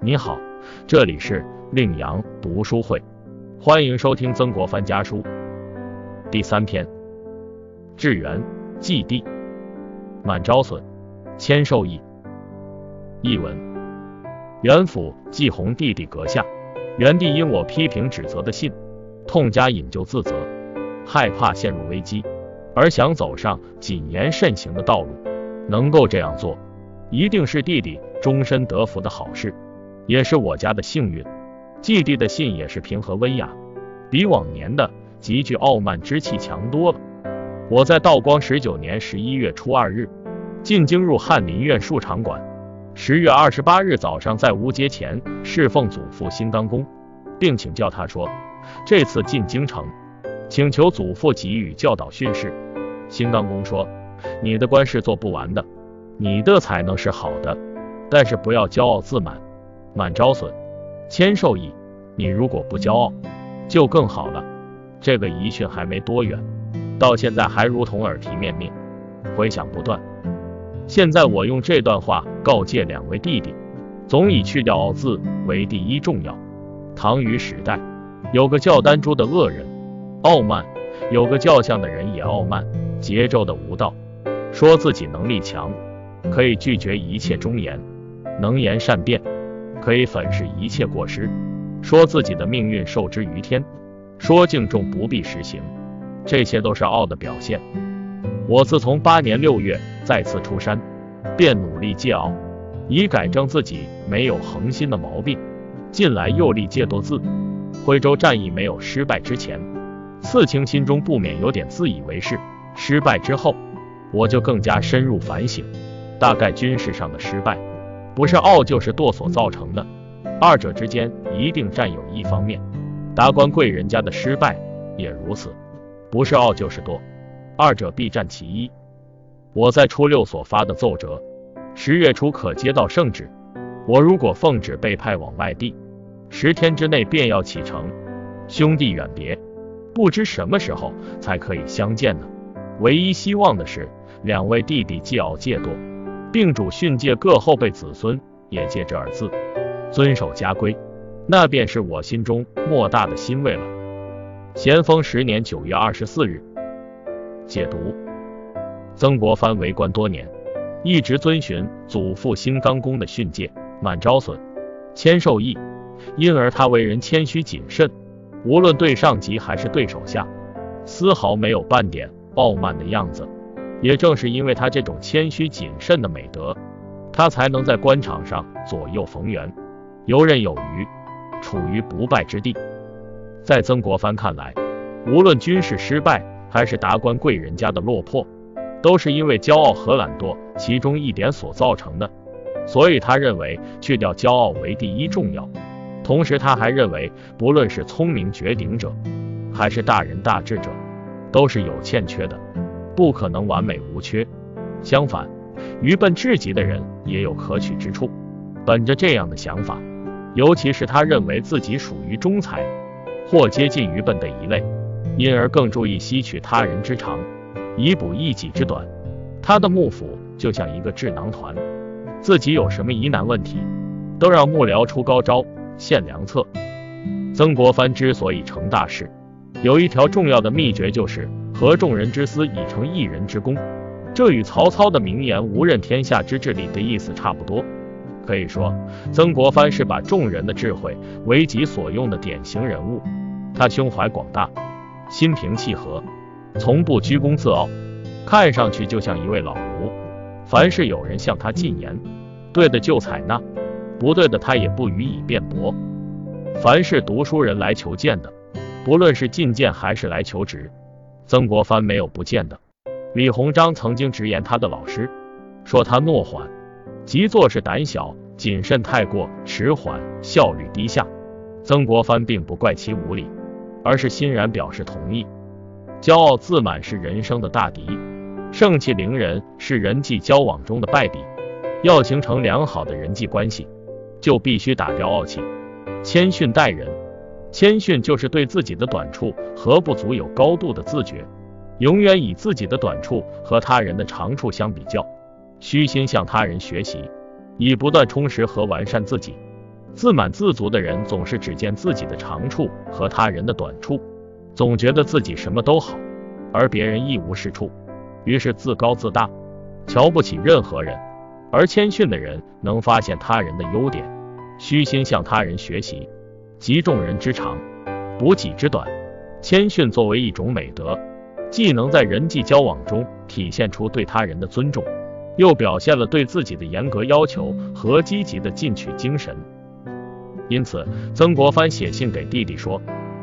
你好，这里是令阳读书会，欢迎收听曾国藩家书第三篇。致元祭地，满招损，谦受益。译文：元府继弘弟弟阁下，元帝因我批评指责的信，痛加引咎自责，害怕陷入危机，而想走上谨言慎行的道路。能够这样做，一定是弟弟终身得福的好事。也是我家的幸运。季帝的信也是平和温雅，比往年的极具傲慢之气强多了。我在道光十九年十一月初二日进京入翰林院庶长馆，十月二十八日早上在吴阶前侍奉祖父新刚公，并请教他说：“这次进京城，请求祖父给予教导训示。”新刚公说：“你的官是做不完的，你的才能是好的，但是不要骄傲自满。”满招损，谦受益。你如果不骄傲，就更好了。这个遗训还没多远，到现在还如同耳提面命，回响不断。现在我用这段话告诫两位弟弟，总以去掉傲字为第一重要。唐虞时代有个叫丹朱的恶人，傲慢；有个叫相的人也傲慢，桀纣的无道，说自己能力强，可以拒绝一切忠言，能言善辩。可以粉饰一切过失，说自己的命运受之于天，说敬重不必实行，这些都是傲的表现。我自从八年六月再次出山，便努力戒傲，以改正自己没有恒心的毛病。近来又立戒多字，徽州战役没有失败之前，刺青心中不免有点自以为是；失败之后，我就更加深入反省，大概军事上的失败。不是傲就是惰所造成的，二者之间一定占有一方面。达官贵人家的失败也如此，不是傲就是惰，二者必占其一。我在初六所发的奏折，十月初可接到圣旨。我如果奉旨被派往外地，十天之内便要启程。兄弟远别，不知什么时候才可以相见呢？唯一希望的是两位弟弟戒傲戒惰。并主训诫各后辈子孙也戒这二字，遵守家规，那便是我心中莫大的欣慰了。咸丰十年九月二十四日，解读：曾国藩为官多年，一直遵循祖父新刚公的训诫，满招损，谦受益，因而他为人谦虚谨慎，无论对上级还是对手下，丝毫没有半点傲慢的样子。也正是因为他这种谦虚谨慎的美德，他才能在官场上左右逢源，游刃有余，处于不败之地。在曾国藩看来，无论军事失败还是达官贵人家的落魄，都是因为骄傲和懒惰其中一点所造成的。所以他认为去掉骄傲为第一重要。同时他还认为，不论是聪明绝顶者，还是大仁大智者，都是有欠缺的。不可能完美无缺，相反，愚笨至极的人也有可取之处。本着这样的想法，尤其是他认为自己属于中才或接近愚笨的一类，因而更注意吸取他人之长，以补一己之短。他的幕府就像一个智囊团，自己有什么疑难问题，都让幕僚出高招、献良策。曾国藩之所以成大事，有一条重要的秘诀就是。合众人之思以成一人之功，这与曹操的名言“无任天下之治理”的意思差不多。可以说，曾国藩是把众人的智慧为己所用的典型人物。他胸怀广大，心平气和，从不居功自傲，看上去就像一位老儒。凡是有人向他进言，对的就采纳，不对的他也不予以辩驳。凡是读书人来求见的，不论是进谏还是来求职。曾国藩没有不见的。李鸿章曾经直言他的老师，说他懦缓，即做事胆小谨慎，太过迟缓，效率低下。曾国藩并不怪其无礼，而是欣然表示同意。骄傲自满是人生的大敌，盛气凌人是人际交往中的败笔。要形成良好的人际关系，就必须打掉傲气，谦逊待人。谦逊就是对自己的短处和不足有高度的自觉，永远以自己的短处和他人的长处相比较，虚心向他人学习，以不断充实和完善自己。自满自足的人总是只见自己的长处和他人的短处，总觉得自己什么都好，而别人一无是处，于是自高自大，瞧不起任何人。而谦逊的人能发现他人的优点，虚心向他人学习，集众人之长，补己之短。谦逊作为一种美德，既能在人际交往中体现出对他人的尊重，又表现了对自己的严格要求和积极的进取精神。因此，曾国藩写信给弟弟说：“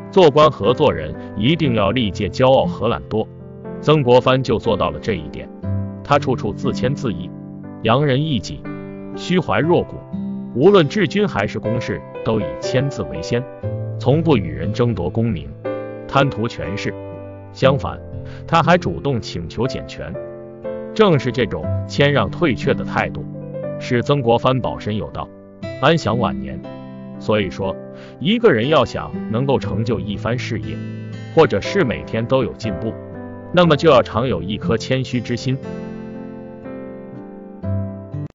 做官和做人一定要历届骄傲和懒惰。”曾国藩就做到了这一点，他处处自谦自抑，扬人义己，虚怀若谷。无论治军还是公事，都以谦字为先，从不与人争夺功名。贪图权势，相反，他还主动请求减权。正是这种谦让退却的态度，使曾国藩保身有道，安享晚年。所以说，一个人要想能够成就一番事业，或者是每天都有进步，那么就要常有一颗谦虚之心。